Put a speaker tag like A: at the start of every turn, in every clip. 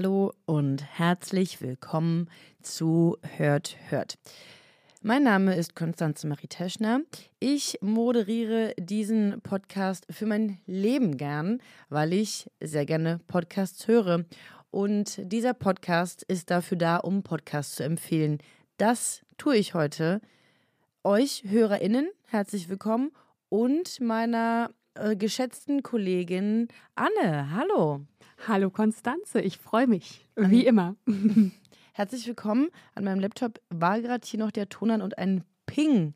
A: Hallo und herzlich willkommen zu Hört, Hört. Mein Name ist Konstanze Marie Teschner. Ich moderiere diesen Podcast für mein Leben gern, weil ich sehr gerne Podcasts höre. Und dieser Podcast ist dafür da, um Podcasts zu empfehlen. Das tue ich heute. Euch HörerInnen herzlich willkommen und meiner äh, geschätzten Kollegin Anne. Hallo.
B: Hallo Konstanze, ich freue mich, wie immer.
A: Herzlich willkommen. An meinem Laptop war gerade hier noch der Ton an und ein Ping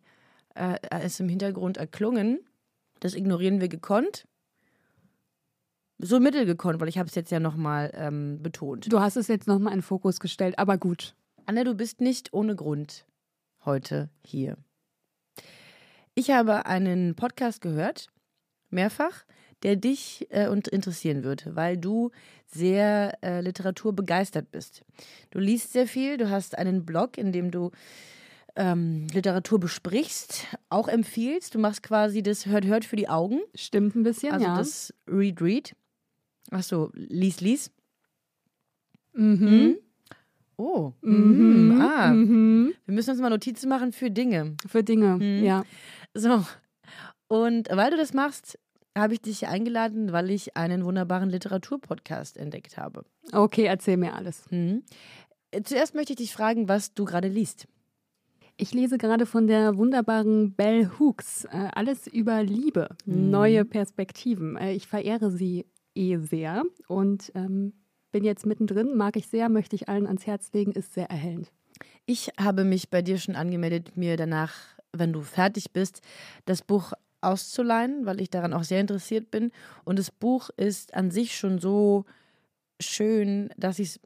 A: äh, ist im Hintergrund erklungen. Das ignorieren wir gekonnt. So mittelgekonnt, weil ich habe es jetzt ja nochmal ähm, betont.
B: Du hast es jetzt nochmal in Fokus gestellt, aber gut.
A: Anne, du bist nicht ohne Grund heute hier. Ich habe einen Podcast gehört, mehrfach, der dich äh, interessieren wird, weil du sehr äh, literaturbegeistert bist. Du liest sehr viel, du hast einen Blog, in dem du ähm, Literatur besprichst, auch empfiehlst. Du machst quasi das Hört-Hört für die Augen.
B: Stimmt ein bisschen,
A: also
B: ja.
A: das Read-Read. Achso, lies, lies.
B: Mhm.
A: Hm? Oh.
B: Mhm.
A: Mhm. Ah.
B: Mhm.
A: Wir müssen uns mal Notizen machen für Dinge.
B: Für Dinge,
A: Mhm.
B: ja.
A: So. Und weil du das machst, habe ich dich eingeladen, weil ich einen wunderbaren Literaturpodcast entdeckt habe.
B: Okay, erzähl mir alles.
A: Mhm. Zuerst möchte ich dich fragen, was du gerade liest.
B: Ich lese gerade von der wunderbaren Bell Hooks äh, alles über Liebe,
A: Mhm.
B: neue Perspektiven. Äh, ich verehre sie eh sehr und ähm, bin jetzt mittendrin, mag ich sehr, möchte ich allen ans Herz legen, ist sehr erhellend.
A: Ich habe mich bei dir schon angemeldet, mir danach, wenn du fertig bist, das Buch auszuleihen, weil ich daran auch sehr interessiert bin. Und das Buch ist an sich schon so schön, dass ich es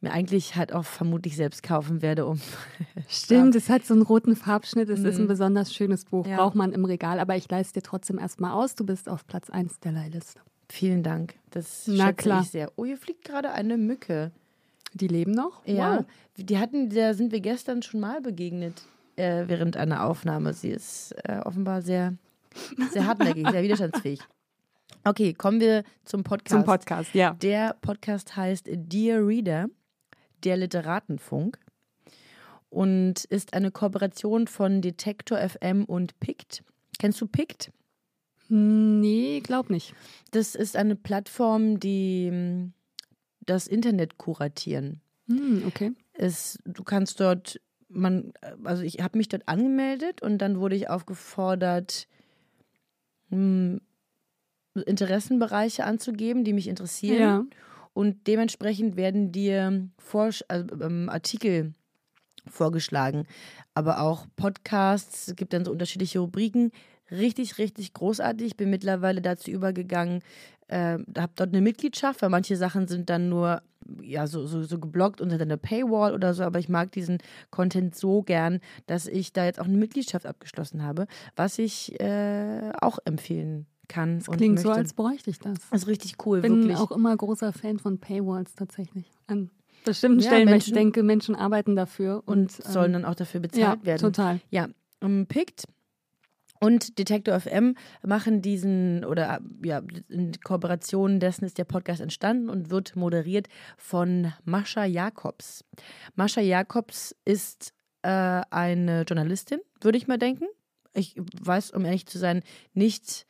A: mir eigentlich halt auch vermutlich selbst kaufen werde, um.
B: Stimmt, es hat so einen roten Farbschnitt, es ist
A: Mhm.
B: ein besonders schönes Buch,
A: Ja.
B: braucht man im Regal, aber ich leiste dir trotzdem erstmal aus, du bist auf Platz 1 der Leihliste.
A: Vielen Dank. Das
B: Na
A: schätze
B: klar.
A: ich sehr. Oh, hier fliegt gerade eine Mücke.
B: Die leben noch?
A: Ja,
B: Wow.
A: die hatten, da sind wir gestern schon mal begegnet äh, während einer Aufnahme. Sie ist äh, offenbar sehr, sehr hartnäckig, sehr widerstandsfähig. Okay, kommen wir zum Podcast.
B: Zum Podcast, ja.
A: Der Podcast heißt Dear Reader, der Literatenfunk und ist eine Kooperation von Detektor FM und PICT. Kennst du PICT?
B: Nee, glaub nicht.
A: Das ist eine Plattform, die mh, das Internet kuratieren.
B: Hm, okay.
A: es, du kannst dort, man, also ich habe mich dort angemeldet und dann wurde ich aufgefordert, hm, Interessenbereiche anzugeben, die mich interessieren.
B: Ja.
A: Und dementsprechend werden dir Vorsch also, ähm, Artikel vorgeschlagen, aber auch Podcasts. Es gibt dann so unterschiedliche Rubriken. Richtig, richtig großartig. Ich bin mittlerweile dazu übergegangen, äh, habe dort eine Mitgliedschaft, weil manche Sachen sind dann nur ja so, so, so geblockt unter einer Paywall oder so, aber ich mag diesen Content so gern, dass ich da jetzt auch eine Mitgliedschaft abgeschlossen habe, was ich äh, auch empfehlen kann.
B: Das klingt
A: möchte.
B: so, als bräuchte ich das.
A: das ist richtig cool,
B: bin
A: wirklich.
B: auch immer großer Fan von Paywalls tatsächlich. An bestimmten
A: Ja,
B: Stellen, weil ich
A: Menschen-
B: denke, Menschen arbeiten dafür und,
A: und sollen
B: ähm,
A: dann auch dafür
B: ja,
A: bezahlt werden.
B: total.
A: Ja, um, Pict und Detektor FM machen diesen oder ja, in Kooperation dessen ist der Podcast entstanden und wird moderiert von Mascha Jakobs. Mascha Jakobs ist äh, eine Journalistin, würde ich mal denken. Ich weiß, um ehrlich zu sein, nicht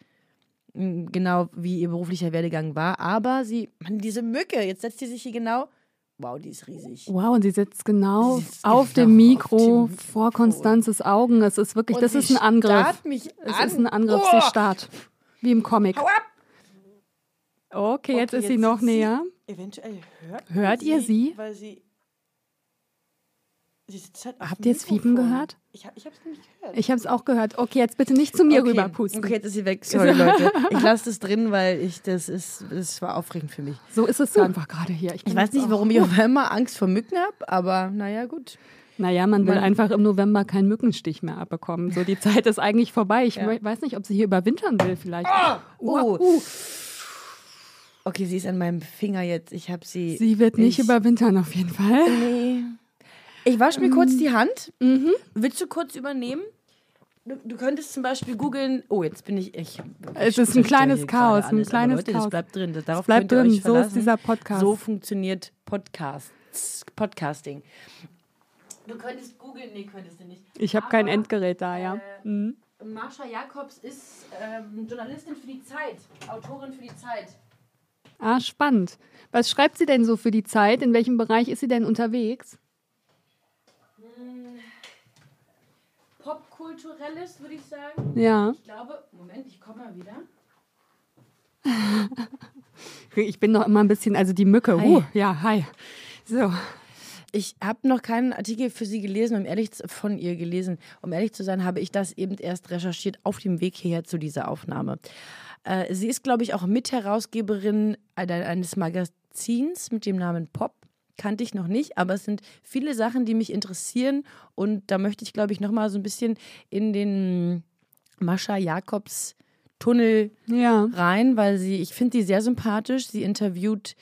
A: mh, genau, wie ihr beruflicher Werdegang war, aber sie, Mann, diese Mücke, jetzt setzt sie sich hier genau. Wow, die ist riesig.
B: Wow, und sie sitzt genau
A: Sie sitzt
B: auf
A: genau
B: dem Mikro
A: auf dem
B: vor
A: Mikro.
B: Konstanzes Augen. Es ist wirklich,
A: Und
B: das
A: sie
B: ist ein Angriff.
A: mich
B: Es
A: an.
B: ist ein Angriff,
A: Oh!
B: sie starrt. Wie im Comic.
A: Hau ab!
B: Okay, jetzt
A: Okay,
B: ist sie
A: jetzt
B: noch
A: sie-
B: näher.
A: Eventuell hört,
B: Hört ihr sie?
A: Weil sie.
B: Habt ihr es fiepen gehört?
A: Ich, hab, ich habe es nicht gehört.
B: Ich habe es auch gehört. Okay, jetzt bitte nicht zu mir
A: okay.
B: rüberpusten.
A: Okay, jetzt ist sie weg. Sorry, Leute. Ich lasse das drin, weil ich das ist, das war aufregend für mich.
B: So ist es einfach gerade hier.
A: Ich, ich weiß nicht, warum ich auf einmal Angst vor Mücken habe, aber naja, gut.
B: Naja, man will man, einfach im November keinen Mückenstich mehr abbekommen. So, die Zeit ist eigentlich vorbei. Ich ja. weiß nicht, ob sie hier überwintern will, vielleicht.
A: Ah! Oh! Uh. Okay, sie ist an meinem Finger jetzt. Ich habe sie.
B: Sie wird nicht überwintern, auf jeden Fall.
A: Nee. Ich wasche mir ähm, kurz die Hand. Mhm. Willst du kurz übernehmen? Du, du, könntest zum Beispiel googeln. Oh, jetzt bin ich. ich
B: es ist ein kleines Chaos. Ein kleines
A: Leute,
B: Chaos.
A: Das bleibt drin. Das,
B: darauf bleibt drin. so ist dieser Podcast.
A: So funktioniert Podcasts, Podcasting. Du könntest googeln. Nee, könntest du nicht.
B: Ich habe kein Endgerät da, ja.
A: Äh, mhm. Marsha Jacobs ist ähm, Journalistin für die Zeit, Autorin für die Zeit.
B: Ah, spannend. Was schreibt sie denn so für die Zeit? In welchem Bereich ist sie denn unterwegs?
A: Popkulturelles, würde ich sagen.
B: Ja.
A: Ich glaube, Moment, ich komme mal wieder.
B: ich bin noch immer ein bisschen, also die Mücke. Hi. Uh, ja, hi. So.
A: Ich habe noch keinen Artikel für Sie gelesen, um ehrlich zu, von ihr gelesen. Um ehrlich zu sein, habe ich das eben erst recherchiert auf dem Weg hierher zu dieser Aufnahme. Äh, sie ist, glaube ich, auch Mitherausgeberin eines Magazins mit dem Namen Pop kannte ich noch nicht, aber es sind viele Sachen, die mich interessieren und da möchte ich, glaube ich, noch mal so ein bisschen in den Mascha Jakobs Tunnel ja. rein, weil sie, ich finde sie sehr sympathisch. Sie interviewt,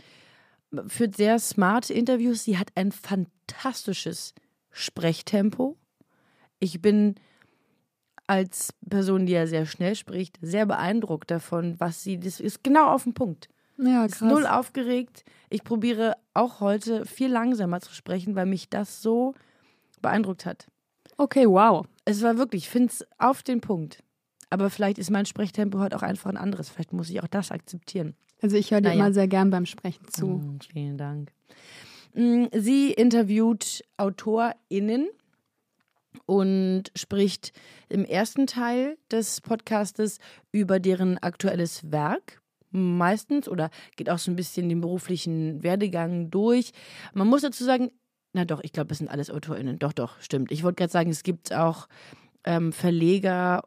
A: führt sehr smarte Interviews. Sie hat ein fantastisches Sprechtempo. Ich bin als Person, die ja sehr schnell spricht, sehr beeindruckt davon, was sie, das ist genau auf den Punkt.
B: Ja,
A: krass. Ist null aufgeregt. Ich probiere auch heute viel langsamer zu sprechen, weil mich das so beeindruckt hat.
B: Okay, wow.
A: Es war wirklich, ich finde es auf den Punkt. Aber vielleicht ist mein Sprechtempo heute auch einfach ein anderes. Vielleicht muss ich auch das akzeptieren.
B: Also ich höre dir naja. immer sehr gern beim Sprechen zu.
A: Mm, vielen Dank. Mm, sie interviewt AutorInnen und spricht im ersten Teil des Podcastes über deren aktuelles Werk meistens oder geht auch so ein bisschen den beruflichen Werdegang durch. Man muss dazu sagen, na doch, ich glaube, es sind alles AutorInnen. Doch, doch, stimmt. Ich wollte gerade sagen, es gibt auch ähm, Verleger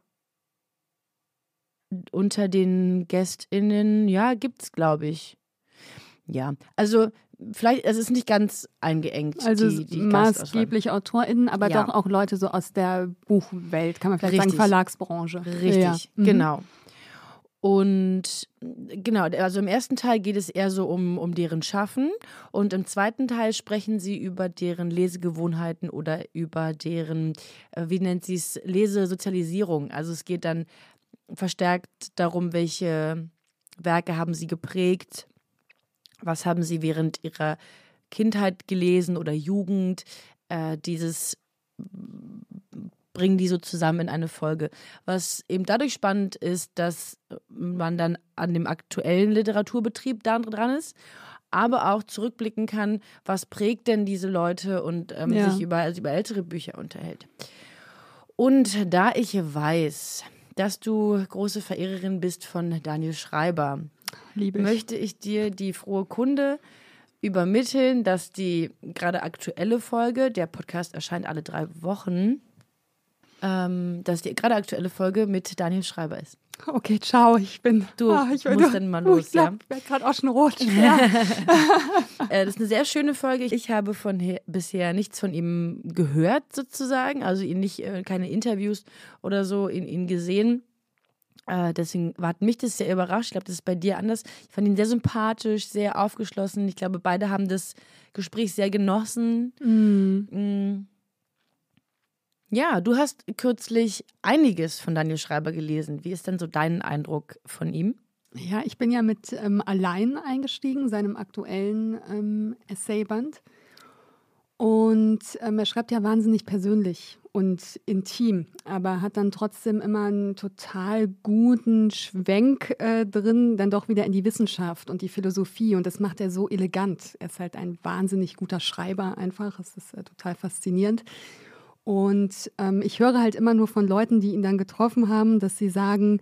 A: unter den GästInnen. Ja, gibt es, glaube ich. Ja, also vielleicht, es ist nicht ganz eingeengt.
B: Also die, die maßgeblich AutorInnen, aber ja. doch auch Leute so aus der Buchwelt, kann man vielleicht Richtig. sagen, Verlagsbranche.
A: Richtig, ja. mhm. Und genau, also im ersten Teil geht es eher so um, um deren Schaffen und im zweiten Teil sprechen sie über deren Lesegewohnheiten oder über deren, äh, wie nennt sie es, Lesesozialisierung. Also es geht dann verstärkt darum, welche Werke haben sie geprägt, was haben sie während ihrer Kindheit gelesen oder Jugend, äh, dieses bringen die so zusammen in eine Folge. Was eben dadurch spannend ist, dass man dann an dem aktuellen Literaturbetrieb da dran ist, aber auch zurückblicken kann, was prägt denn diese Leute und ähm, ja. sich über, also über ältere Bücher unterhält. Und da ich weiß, dass du große Verehrerin bist von Daniel Schreiber,
B: ich.
A: möchte ich dir die frohe Kunde übermitteln, dass die gerade aktuelle Folge, der Podcast erscheint alle drei Wochen, ähm, dass die gerade aktuelle Folge mit Daniel Schreiber ist.
B: Okay, ciao, ich bin.
A: Du
B: ah,
A: ich musst dann mal los,
B: ich glaub,
A: ja?
B: Ich werde gerade auch schon rot. Ja.
A: Äh, das ist eine sehr schöne Folge. Ich habe von bisher nichts von ihm gehört, sozusagen. Also ihn nicht, äh, keine Interviews oder so in ihn gesehen. Äh, deswegen hat mich das sehr überrascht. Ich glaube, das ist bei dir anders. Ich fand ihn sehr sympathisch, sehr aufgeschlossen. Ich glaube, beide haben das Gespräch sehr genossen.
B: Mm.
A: Mm. Ja, du hast kürzlich einiges von Daniel Schreiber gelesen. Wie ist denn so dein Eindruck von ihm?
B: Ja, ich bin ja mit ähm, Allein eingestiegen, seinem aktuellen ähm, Essayband. Und ähm, er schreibt ja wahnsinnig persönlich und intim, aber hat dann trotzdem immer einen total guten Schwenk äh, drin, dann doch wieder in die Wissenschaft und die Philosophie. Und das macht er so elegant. Er ist halt ein wahnsinnig guter Schreiber einfach. Es ist äh, total faszinierend. Und ähm, ich höre halt immer nur von Leuten, die ihn dann getroffen haben, dass sie sagen,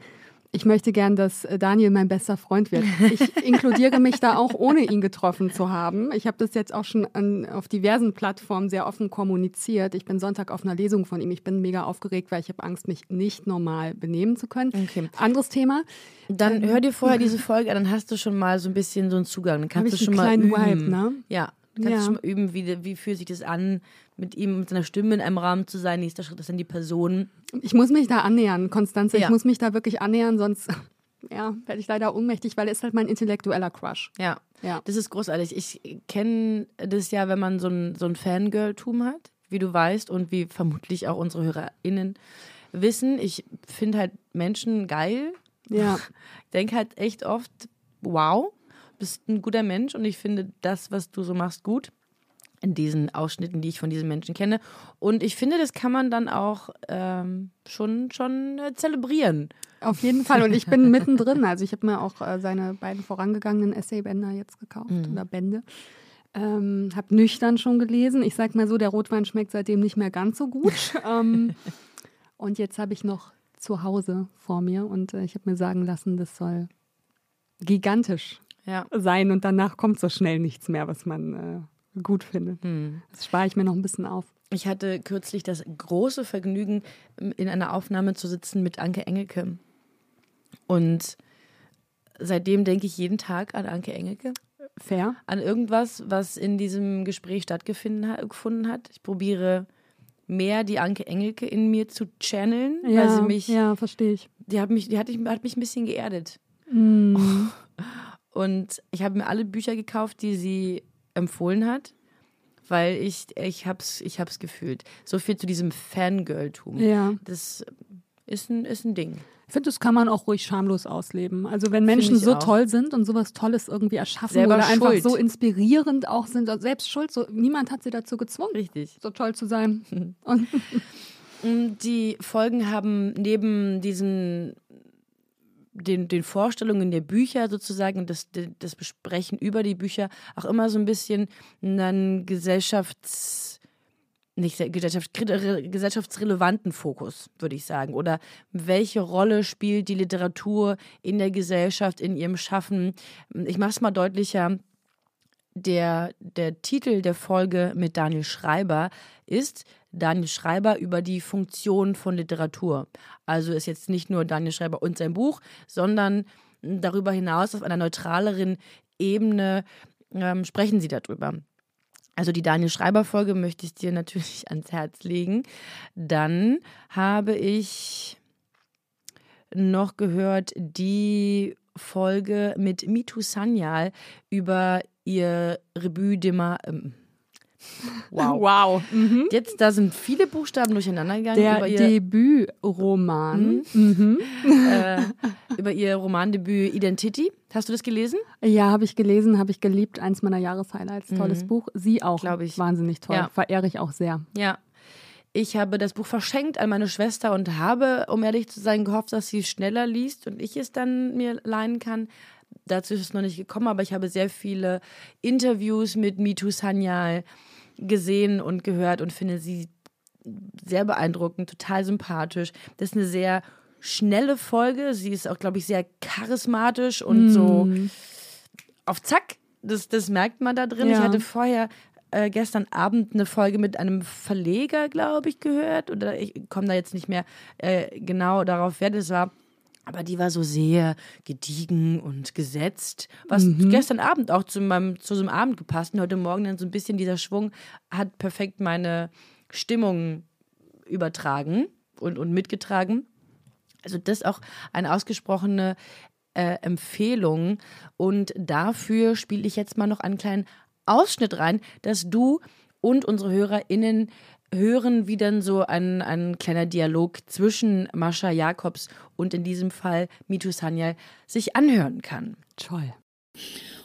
B: Ich möchte gern, dass äh, Daniel mein bester Freund wird. Ich inkludiere mich da auch, ohne ihn getroffen zu haben. Ich habe das jetzt auch schon an, auf diversen Plattformen sehr offen kommuniziert. Ich bin Sonntag auf einer Lesung von ihm. Ich bin mega aufgeregt, weil ich habe Angst, mich nicht normal benehmen zu können.
A: Okay.
B: Anderes Thema.
A: Dann hör dir vorher diese Folge an, dann hast du schon mal so ein bisschen so einen Zugang. Dann kannst du schon mal.
B: Vibe, ne?
A: Ja. Du kannst
B: Ja.
A: schon mal üben, wie, wie fühlt sich das an, mit ihm, mit seiner Stimme in einem Rahmen zu sein. Nächster Schritt ist dann die Person.
B: Ich muss mich da annähern, Konstanze.
A: Ja.
B: Ich muss mich da wirklich annähern, sonst ja, werde ich leider ohnmächtig, weil er ist halt mein intellektueller Crush.
A: Ja.
B: Ja.
A: Das ist großartig. Ich kenne das ja, wenn man so ein, so ein Fangirl-Tum hat, wie du weißt und wie vermutlich auch unsere HörerInnen wissen. Ich finde halt Menschen geil.
B: Ja.
A: denke halt echt oft, wow, bist ein guter Mensch und ich finde das, was du so machst, gut. In diesen Ausschnitten, die ich von diesen Menschen kenne. Und ich finde, das kann man dann auch ähm, schon, schon äh, zelebrieren.
B: Auf jeden Fall. Und ich bin mittendrin. Also ich habe mir auch äh, seine beiden vorangegangenen Essaybänder jetzt gekauft oder Bände. Ähm, habe nüchtern schon gelesen. Ich sag mal so, der Rotwein schmeckt seitdem nicht mehr ganz so gut. ähm, und jetzt habe ich noch zu Hause vor mir und äh, ich habe mir sagen lassen, das soll gigantisch
A: Ja.
B: sein und danach kommt so schnell nichts mehr, was man äh, gut findet. Das spare ich mir noch ein bisschen auf.
A: Ich hatte kürzlich das große Vergnügen, in einer Aufnahme zu sitzen mit Anke Engelke. Und seitdem denke ich jeden Tag an Anke Engelke.
B: Fair.
A: an irgendwas, was in diesem Gespräch stattgefunden ha- gefunden hat. Ich probiere mehr die Anke Engelke in mir zu channeln, weil
B: Ja,
A: sie mich,
B: ja, verstehe ich.
A: die hat mich, die hat, mich- hat mich ein bisschen geerdet.
B: Mm.
A: Und ich habe mir alle Bücher gekauft, die sie empfohlen hat, weil ich, ich hab's, ich hab's gefühlt. So viel zu diesem Fangirl-Tum.
B: Ja.
A: Das ist ein, ist ein Ding.
B: Ich finde, das kann man auch ruhig schamlos ausleben. Also wenn Menschen so
A: auch.
B: toll sind und sowas Tolles irgendwie erschaffen
A: Selber
B: oder einfach
A: schuld.
B: so inspirierend auch sind, also selbst schuld, so, niemand hat sie dazu gezwungen,
A: Richtig.
B: so toll zu sein. Und
A: Die Folgen haben neben diesen den, den Vorstellungen der Bücher sozusagen, das, das Besprechen über die Bücher auch immer so ein bisschen einen Gesellschafts nicht Gesellschaft, gesellschaftsrelevanten Fokus, würde ich sagen. Oder welche Rolle spielt die Literatur in der Gesellschaft, in ihrem Schaffen? Ich mache es mal deutlicher. Der, der Titel der Folge mit Daniel Schreiber ist Daniel Schreiber über die Funktion von Literatur. Also ist jetzt nicht nur Daniel Schreiber und sein Buch, sondern darüber hinaus auf einer neutraleren Ebene ähm, sprechen sie darüber. Also die Daniel Schreiber Folge möchte ich dir natürlich ans Herz legen. Dann habe ich noch gehört die Folge mit Mitu Sanyal über ihr Rebut de Ma ähm, Wow.
B: wow. Mhm.
A: Jetzt, da sind viele Buchstaben durcheinander gegangen
B: Der
A: über ihr,
B: Debütroman. Mhm.
A: äh, über ihr Romandebüt Identity. Hast du das gelesen?
B: Ja, habe ich gelesen, habe ich geliebt. Eins meiner Jahreshighlights. Tolles Buch. Sie auch.
A: Mhm. Glaub ich.
B: Wahnsinnig toll.
A: Ja.
B: Verehre ich auch sehr.
A: Ja. Ich habe das Buch verschenkt an meine Schwester und habe, um ehrlich zu sein, gehofft, dass sie es schneller liest und ich es dann mir leihen kann. Dazu ist es noch nicht gekommen, aber ich habe sehr viele Interviews mit Mitu Sanyal gesehen und gehört und finde sie sehr beeindruckend, total sympathisch. Das ist eine sehr schnelle Folge. Sie ist auch, glaube ich, sehr charismatisch und so auf Zack. Das, das merkt man da drin. Ich
B: Ja.
A: hatte vorher äh, gestern Abend eine Folge mit einem Verleger, glaube ich, gehört. Oder ich komme da jetzt nicht mehr äh, genau darauf, wer das war. Aber die war so sehr gediegen und gesetzt, was gestern Abend auch zu, meinem, zu so einem Abend gepasst. Und heute Morgen dann so ein bisschen dieser Schwung hat perfekt meine Stimmung übertragen und, und mitgetragen. Also das ist auch eine ausgesprochene äh, Empfehlung. Und dafür spiele ich jetzt mal noch einen kleinen Ausschnitt rein, dass du und unsere HörerInnen hören, wie dann so ein, ein kleiner Dialog zwischen Mascha Jakobs und in diesem Fall Mitu Sanyal sich anhören kann.
B: Toll.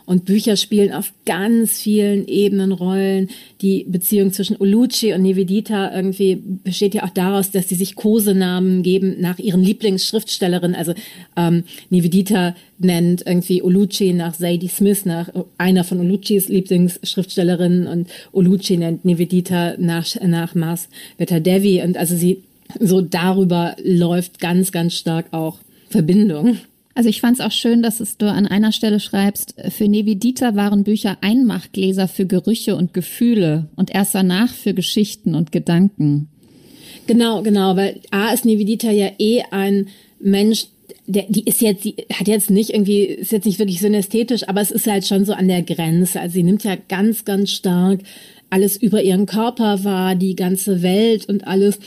C: Und Bücher spielen auf ganz vielen Ebenen Rollen. Die Beziehung zwischen Ulucci und Nivedita irgendwie besteht ja auch daraus, dass sie sich Kosenamen geben nach ihren Lieblingsschriftstellerinnen. Also ähm, Nivedita nennt irgendwie Ulucci nach Sadie Smith, nach einer von Uluccis Lieblingsschriftstellerinnen und Ulucci nennt Nivedita nach, nach Mars Veta Devi. Und also sie so darüber läuft ganz, ganz stark auch Verbindung.
D: Also ich fand es auch schön, dass es du an einer Stelle schreibst, für Nevi Dieter waren Bücher Einmachgläser für Gerüche und Gefühle und erst danach für Geschichten und Gedanken.
C: Genau, genau, weil A ist Nevi Dieter ja eh ein Mensch, der, die ist jetzt, die hat jetzt nicht irgendwie, ist jetzt nicht wirklich synästhetisch, aber es ist halt schon so an der Grenze. Also sie nimmt ja ganz, ganz stark alles über ihren Körper wahr, die ganze Welt und alles.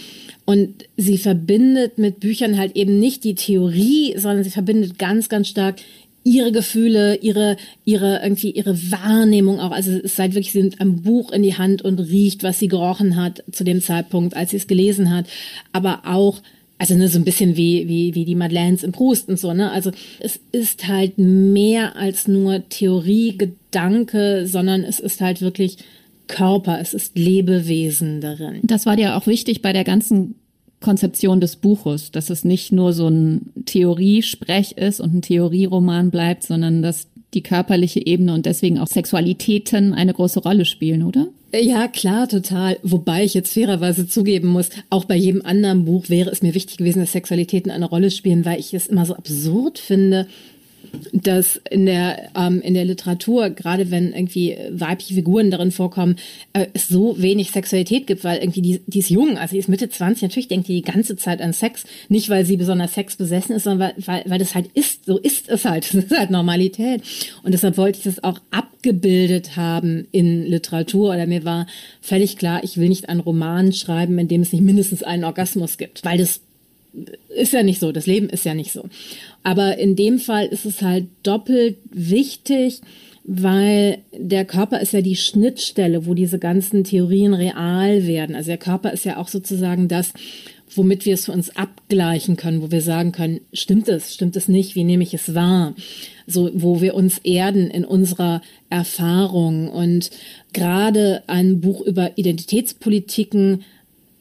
C: Und sie verbindet mit Büchern halt eben nicht die Theorie, sondern sie verbindet ganz, ganz stark ihre Gefühle, ihre, ihre, irgendwie ihre Wahrnehmung auch. Also es ist halt wirklich, sie nimmt ein Buch in die Hand und riecht, was sie gerochen hat zu dem Zeitpunkt, als sie es gelesen hat. Aber auch, also ne, so ein bisschen wie, wie, wie die Madeleines im Proust und so, ne? Also es ist halt mehr als nur Theorie, Gedanke, sondern es ist halt wirklich Körper, es ist Lebewesen darin.
D: Das war dir auch wichtig bei der ganzen Konzeption des Buches, dass es nicht nur so ein Theoriesprech ist und ein Theorieroman bleibt, sondern dass die körperliche Ebene und deswegen auch Sexualitäten eine große Rolle spielen, oder?
C: Ja, klar, total. Wobei ich jetzt fairerweise zugeben muss, auch bei jedem anderen Buch wäre es mir wichtig gewesen, dass Sexualitäten eine Rolle spielen, weil ich es immer so absurd finde, dass in der, ähm, in der Literatur, gerade wenn irgendwie weibliche Figuren darin vorkommen, äh, es so wenig Sexualität gibt, weil irgendwie die, die ist jung, also die ist Mitte 20, natürlich denkt die die ganze Zeit an Sex, nicht weil sie besonders sexbesessen ist, sondern weil, weil, weil das halt ist, so ist es halt, das ist halt Normalität. Und deshalb wollte ich das auch abgebildet haben in Literatur oder mir war völlig klar, ich will nicht einen Roman schreiben, in dem es nicht mindestens einen Orgasmus gibt, weil das ist ja nicht so, das Leben ist ja nicht so. Aber in dem Fall ist es halt doppelt wichtig, weil der Körper ist ja die Schnittstelle, wo diese ganzen Theorien real werden. Also der Körper ist ja auch sozusagen das, womit wir es für uns abgleichen können, wo wir sagen können, stimmt es, stimmt es nicht, wie nehme ich es wahr? So, wo wir uns erden in unserer Erfahrung und gerade ein Buch über Identitätspolitiken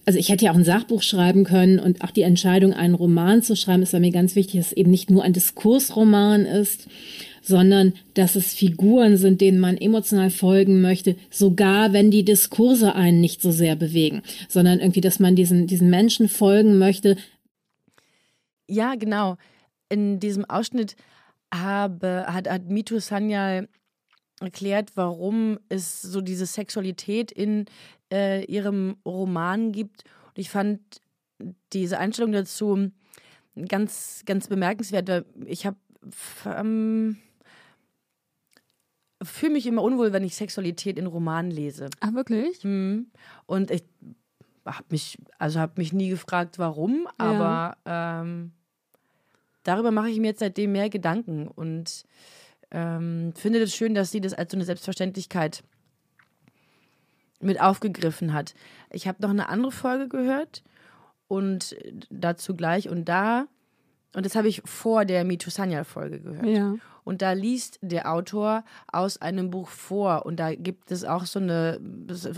C: also ich hätte ja auch ein Sachbuch schreiben können und auch die Entscheidung, einen Roman zu schreiben, ist bei mir ganz wichtig, dass es eben nicht nur ein Diskursroman ist, sondern dass es Figuren sind, denen man emotional folgen möchte, sogar wenn die Diskurse einen nicht so sehr bewegen, sondern irgendwie, dass man diesen, diesen Menschen folgen möchte.
A: Ja, genau. In diesem Ausschnitt habe, hat, hat Mitu Sanyal erklärt, warum es so diese Sexualität in äh, ihrem Roman gibt. Und ich fand diese Einstellung dazu ganz, ganz bemerkenswert, weil ich habe ähm, fühle mich immer unwohl, wenn ich Sexualität in Romanen lese.
B: Ach, wirklich?
A: Mhm. Und ich habe mich, also habe mich nie gefragt, warum, aber ja. ähm, darüber mache ich mir jetzt seitdem mehr Gedanken und ähm, finde es das schön, dass sie das als so eine Selbstverständlichkeit mit aufgegriffen hat. Ich habe noch eine andere Folge gehört und dazu gleich und da, und das habe ich vor der Mitu Sanyal-Folge gehört.
B: Ja.
A: Und da liest der Autor aus einem Buch vor und da gibt es auch so eine,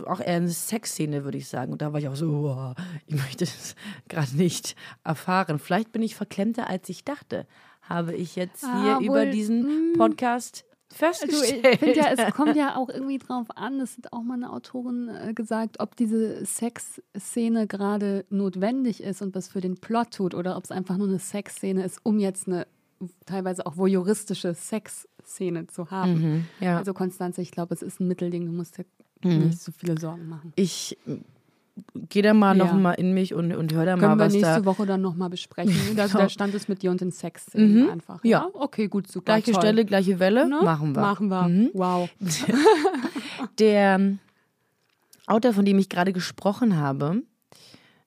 A: auch eher eine Sexszene, würde ich sagen. Und da war ich auch so, oh, ich möchte das gerade nicht erfahren. Vielleicht bin ich verklemmter, als ich dachte, habe ich jetzt hier ah, über diesen hm. Podcast festgestellt.
B: Also ich finde ja, es kommt ja auch irgendwie drauf an, das hat auch mal eine Autorin äh, gesagt, ob diese Sexszene gerade notwendig ist und was für den Plot tut oder ob es einfach nur eine Sexszene ist, um jetzt eine teilweise auch voyeuristische Sexszene zu haben.
A: Mhm, ja.
B: Also Konstanze, ich glaube, es ist ein Mittelding, du musst dir mhm. nicht so viele Sorgen machen.
A: Ich geh da mal ja. noch mal in mich und, und hör da
B: Können
A: mal was
B: da. Können wir nächste Woche dann noch mal besprechen. Da, da stand es mit dir und den Sex mhm. einfach. Ja. ja. Okay, gut, super.
A: Gleiche
B: toll.
A: Stelle, gleiche Welle. Ne? Machen wir.
B: Machen wir. Mhm. Wow.
A: Der Autor, von dem ich gerade gesprochen habe,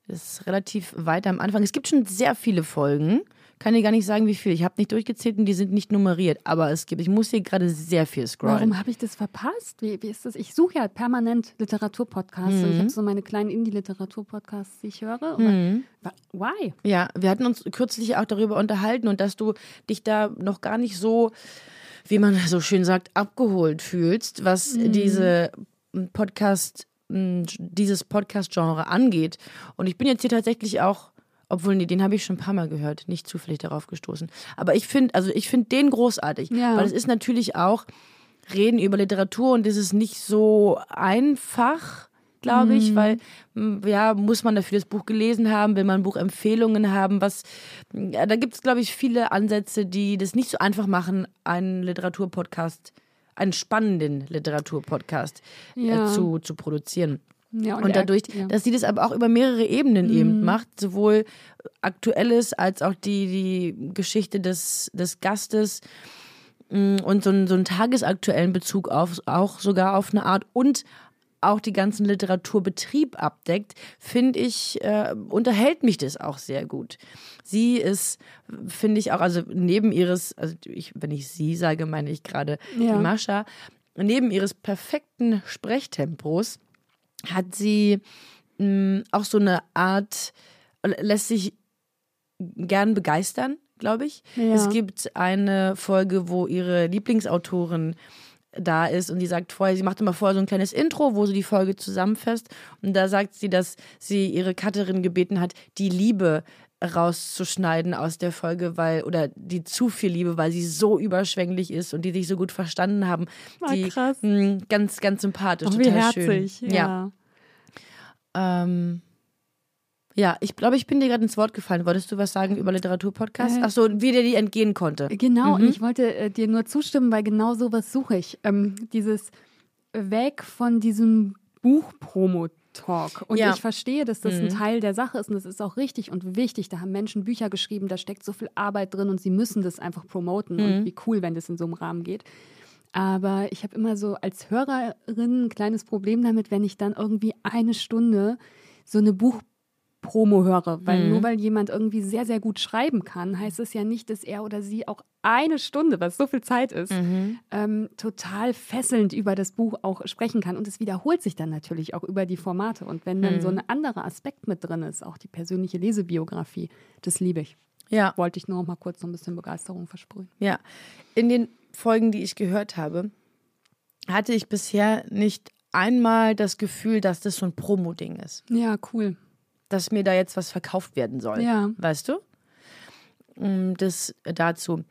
A: ist relativ weit am Anfang. Es gibt schon sehr viele Folgen kann dir gar nicht sagen, wie viel. Ich habe nicht durchgezählt und die sind nicht nummeriert. Aber es gibt, ich muss hier gerade sehr viel scrollen.
B: Warum habe ich das verpasst? Wie, wie ist das? Ich suche ja permanent Literaturpodcasts. Mhm. Ich habe so meine kleinen Indie-Literaturpodcasts, die ich höre. Mhm. Why?
A: Ja, wir hatten uns kürzlich auch darüber unterhalten und dass du dich da noch gar nicht so, wie man so schön sagt, abgeholt fühlst, was mhm. diese Podcast dieses Podcast-Genre angeht. Und ich bin jetzt hier tatsächlich auch obwohl, nee, den habe ich schon ein paar Mal gehört, nicht zufällig darauf gestoßen. Aber ich finde, also ich finde den großartig, ja. weil es ist natürlich auch Reden über Literatur und es ist nicht so einfach, glaube ich, weil m, ja, muss man dafür das Buch gelesen haben, will man Buchempfehlungen haben, was ja, da gibt es, glaube ich, viele Ansätze, die das nicht so einfach machen, einen Literaturpodcast, einen spannenden Literaturpodcast
B: Ja.
A: äh, zu, zu produzieren.
B: Ja,
A: Und
B: er-
A: dadurch,
B: ja.
A: dass sie das aber auch über mehrere Ebenen eben macht, sowohl aktuelles als auch die, die Geschichte des, des Gastes mh, und so einen, so einen tagesaktuellen Bezug auf, auch sogar auf eine Art und auch die ganzen Literaturbetrieb abdeckt, finde ich, äh, unterhält mich das auch sehr gut. Sie ist, finde ich auch, also neben ihres, also ich, wenn ich sie sage, meine ich gerade
B: Ja.
A: die Mascha, neben ihres perfekten Sprechtempos hat sie mh, auch so eine Art, lässt sich gern begeistern, glaube ich.
B: Ja.
A: Es gibt eine Folge, wo ihre Lieblingsautorin da ist und die sagt vorher, sie macht immer vorher so ein kleines Intro, wo sie die Folge zusammenfasst und da sagt sie, dass sie ihre Cutterin gebeten hat, die Liebe rauszuschneiden aus der Folge, weil oder die zu viel Liebe, weil sie so überschwänglich ist und die sich so gut verstanden haben.
B: Ah,
A: die
B: krass.
A: mh, ganz ganz sympathisch,
B: Oh, wie
A: total
B: herzig.
A: schön.
B: Ja.
A: Ähm, ja, ich glaube, ich bin dir gerade ins Wort gefallen. Wolltest du was sagen über Literaturpodcasts?
B: Äh,
A: Ach so, wie dir die entgehen konnte.
B: Genau,
A: Mhm.
B: und ich wollte äh, dir nur zustimmen, weil genau sowas suche ich. Ähm, dieses Weg von diesem Buch-Promo-Talk. Und
A: Ja.
B: ich verstehe, dass das
A: Mhm.
B: ein Teil der Sache ist und das ist auch richtig und wichtig. Da haben Menschen Bücher geschrieben, da steckt so viel Arbeit drin und sie müssen das einfach promoten.
A: Mhm.
B: Und wie cool, wenn das in so einem Rahmen geht. Aber ich habe immer so als Hörerin ein kleines Problem damit, wenn ich dann irgendwie eine Stunde so eine Buchpromo höre. Weil
A: Mhm.
B: nur weil jemand irgendwie sehr, sehr gut schreiben kann, heißt es ja nicht, dass er oder sie auch eine Stunde, was so viel Zeit ist,
A: Mhm.
B: ähm, total fesselnd über das Buch auch sprechen kann. Und es wiederholt sich dann natürlich auch über die Formate. Und wenn dann so
A: Mhm.
B: ein anderer Aspekt mit drin ist, auch die persönliche Lesebiografie, das liebe ich.
A: Ja,
B: Wollte ich nur noch mal kurz so ein bisschen Begeisterung versprühen.
A: ja. In den Folgen, die ich gehört habe, hatte ich bisher nicht einmal das Gefühl, dass das so ein Promo-Ding ist.
B: Ja, cool.
A: Dass mir da jetzt was verkauft werden soll.
B: Ja.
A: Weißt du? Mm, Das dazu.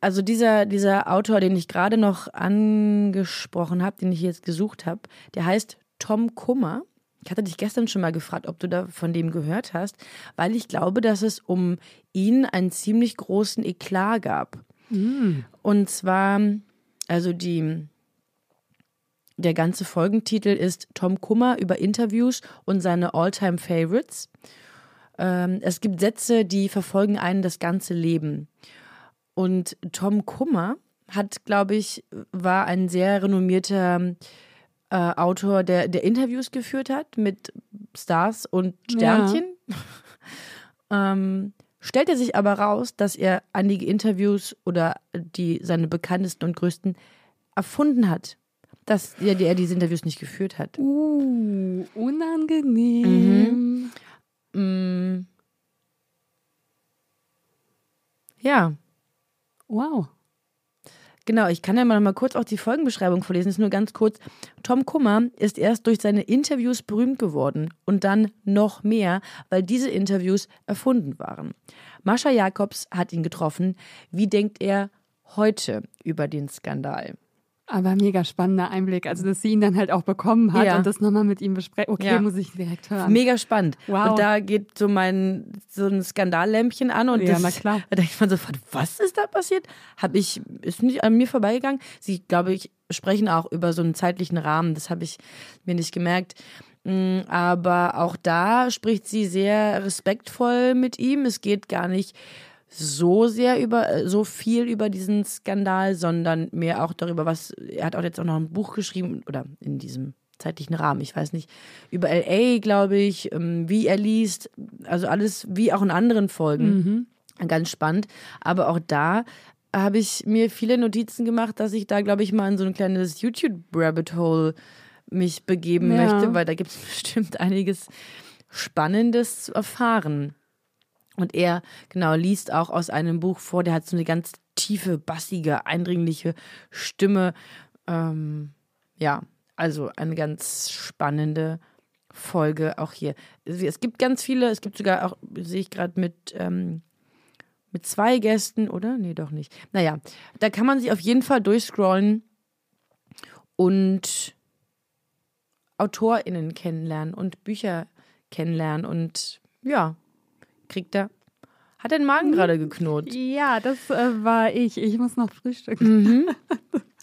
A: Also dieser, dieser Autor, den ich gerade noch angesprochen habe, den ich jetzt gesucht habe, der heißt Tom Kummer. Ich hatte dich gestern schon mal gefragt, ob du da von dem gehört hast, weil ich glaube, dass es um ihn einen ziemlich großen Eklat gab. Und zwar, also die, der ganze Folgentitel ist Tom Kummer über Interviews und seine All-Time Favorites. Ähm, es gibt Sätze, die verfolgen einen das ganze Leben. Und Tom Kummer hat, glaube ich, war ein sehr renommierter äh, Autor, der, der Interviews geführt hat mit Stars und Sternchen. ähm, stellte sich aber raus, dass er einige Interviews oder die seine bekanntesten und größten erfunden hat. Dass er, er diese Interviews nicht geführt hat.
B: Uh, unangenehm.
A: Mm. Ja,
B: Wow.
A: Genau, ich kann ja mal, mal kurz auch die Folgenbeschreibung vorlesen. Das ist nur ganz kurz. Tom Kummer ist erst durch seine Interviews berühmt geworden und dann noch mehr, weil diese Interviews erfunden waren. Mascha Jacobs hat ihn getroffen. Wie denkt er heute über den Skandal?
B: Aber mega spannender Einblick. Also, dass sie ihn dann halt auch bekommen hat
A: Ja.
B: und das nochmal mit ihm besprechen. Okay,
A: Ja.
B: muss ich direkt hören.
A: Mega spannend.
B: Wow.
A: Und da geht so mein so ein Skandallämpchen an und
B: Ja,
A: das,
B: na klar.
A: da denkt man sofort, was ist da passiert? Habe ich ist nicht an mir vorbeigegangen. Sie, glaube ich, sprechen auch über so einen zeitlichen Rahmen. Das habe ich mir nicht gemerkt. Mm, Aber auch da spricht sie sehr respektvoll mit ihm. Es geht gar nicht so sehr über äh, so viel über diesen Skandal, sondern mehr auch darüber, was er hat auch jetzt auch noch ein Buch geschrieben oder in diesem zeitlichen Rahmen, ich weiß nicht, über LA, glaube ich, ähm, wie er liest, also alles wie auch in anderen Folgen. Ganz spannend, aber auch da habe ich mir viele Notizen gemacht, dass ich da glaube ich mal in so ein kleines YouTube Rabbit Hole mich begeben
B: Ja.
A: möchte, weil da gibt es bestimmt einiges Spannendes zu erfahren. Und er, genau, liest auch aus einem Buch vor, der hat so eine ganz tiefe, bassige, eindringliche Stimme. Ähm, ja, also eine ganz spannende Folge auch hier. Es gibt ganz viele, es gibt sogar auch, sehe ich gerade mit, ähm, mit zwei Gästen, oder? Nee, doch nicht. Naja, da kann man sich auf jeden Fall durchscrollen und AutorInnen kennenlernen und Bücher kennenlernen und ja, kriegt er. Hat dein Magen gerade geknurrt?
B: Ja, das äh, war ich. Ich muss noch frühstücken.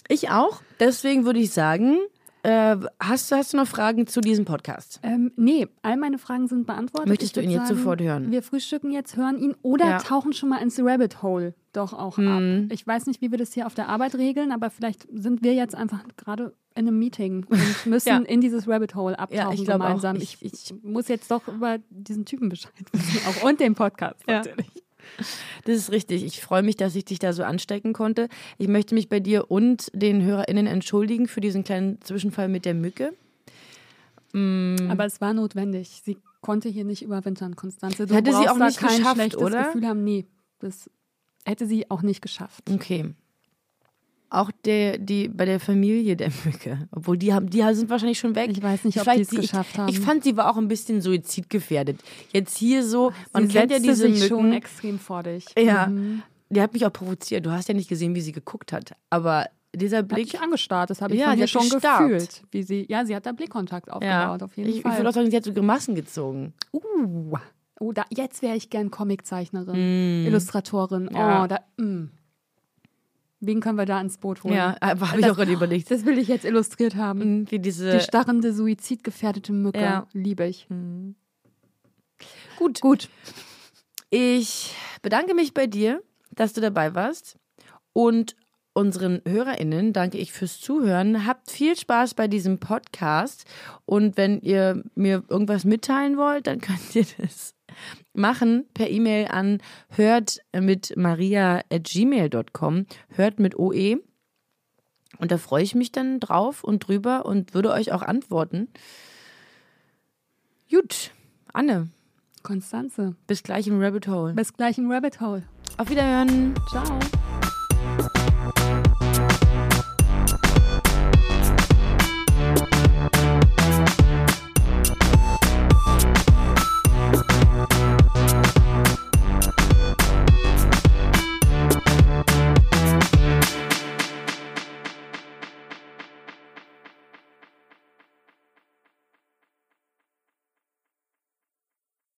A: Ich auch. Deswegen würde ich sagen, äh, hast, hast du noch Fragen zu diesem Podcast?
B: Ähm, nee, all meine Fragen sind beantwortet.
A: Möchtest du ihn jetzt
B: sagen,
A: sofort hören?
B: Wir frühstücken jetzt, hören ihn oder
A: Ja.
B: tauchen schon mal ins Rabbit Hole doch auch
A: Mhm.
B: ab. Ich weiß nicht, wie wir das hier auf der Arbeit regeln, aber vielleicht sind wir jetzt einfach gerade in einem Meeting und müssen
A: Ja.
B: in dieses Rabbit Hole abtauchen
A: ich glaub auch.
B: gemeinsam.
A: Ich-
B: Ich, ich, muss jetzt doch über diesen Typen Bescheid wissen auch und den Podcast
A: Ja.
B: natürlich.
A: Das ist richtig. Ich freue mich, dass ich dich da so anstecken konnte. Ich möchte mich bei dir und den HörerInnen entschuldigen für diesen kleinen Zwischenfall mit der Mücke.
B: Aber es war notwendig. Sie konnte hier nicht überwintern, Konstanze. Du
A: Hätte sie auch nicht
B: kein
A: geschafft,
B: schlechtes
A: oder?
B: Gefühl haben. Nee, das hätte sie auch nicht geschafft.
A: Okay. Auch der, die, bei der Familie der Mücke. Obwohl die haben, die sind wahrscheinlich schon weg.
B: Ich weiß nicht, ob die es geschafft
A: ich,
B: haben.
A: Ich fand, sie war auch ein bisschen suizidgefährdet. Jetzt hier so, man
B: sie
A: kennt ja diese
B: sich schon
A: Mücken.
B: extrem vor dich.
A: Ja,
B: Mhm.
A: die hat mich auch provoziert. Du hast ja nicht gesehen, wie sie geguckt hat. Aber dieser
B: Hat
A: Blick.
B: dich angestarrt, das habe ich
A: Ja,
B: von
A: hat
B: schon
A: gestarrt.
B: gefühlt. Wie sie, ja, sie hat da Blickkontakt aufgebaut,
A: Ja,
B: auf jeden
A: ich, ich
B: Fall.
A: würde auch sagen, sie hat so Grimassen gezogen.
B: uh, oh, da, jetzt wäre ich gern Comiczeichnerin, Illustratorin.
A: Mm. Ja.
B: Oh, da, mm. Wen können wir da ins Boot holen?
A: Ja, aber habe ich auch gerade überlegt.
B: Das will ich jetzt illustriert haben.
A: Wie diese.
B: Die starrende, suizidgefährdete Mücke
A: Ja.
B: liebe ich.
A: Gut.
B: Gut.
A: Ich bedanke mich bei dir, dass du dabei warst. Und unseren HörerInnen danke ich fürs Zuhören. Habt viel Spaß bei diesem Podcast. Und wenn ihr mir irgendwas mitteilen wollt, dann könnt ihr das machen per E-Mail an hört mit maria.gmail.com. Hört mit OE. Und da freue ich mich dann drauf und drüber und würde euch auch antworten. Gut, Anne,
B: Konstanze.
A: bis gleich im Rabbit Hole.
B: Bis gleich im Rabbit Hole.
A: Auf Wiederhören.
B: Ciao.